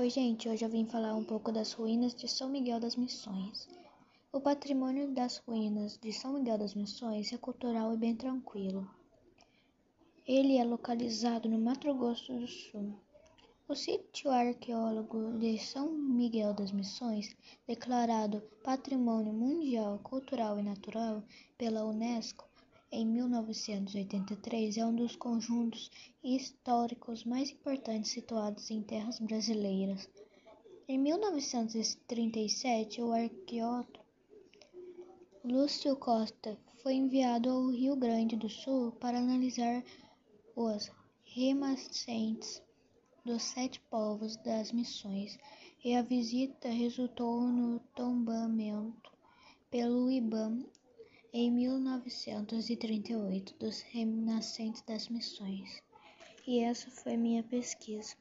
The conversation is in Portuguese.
Oi, gente, hoje eu vim falar um pouco das ruínas de São Miguel das Missões. O patrimônio das ruínas de São Miguel das Missões é cultural e bem tranquilo. Ele é localizado no Mato Grosso do Sul. O sítio arqueológico de São Miguel das Missões, declarado Patrimônio Mundial Cultural e Natural pela Unesco, em 1983, é um dos conjuntos históricos mais importantes situados em terras brasileiras. Em 1937, o arqueólogo Lúcio Costa foi enviado ao Rio Grande do Sul para analisar os remanescentes dos sete povos das missões, e a visita resultou no tombamento pelo IBAM em 1938 dos remanescentes das missões. E essa foi minha pesquisa.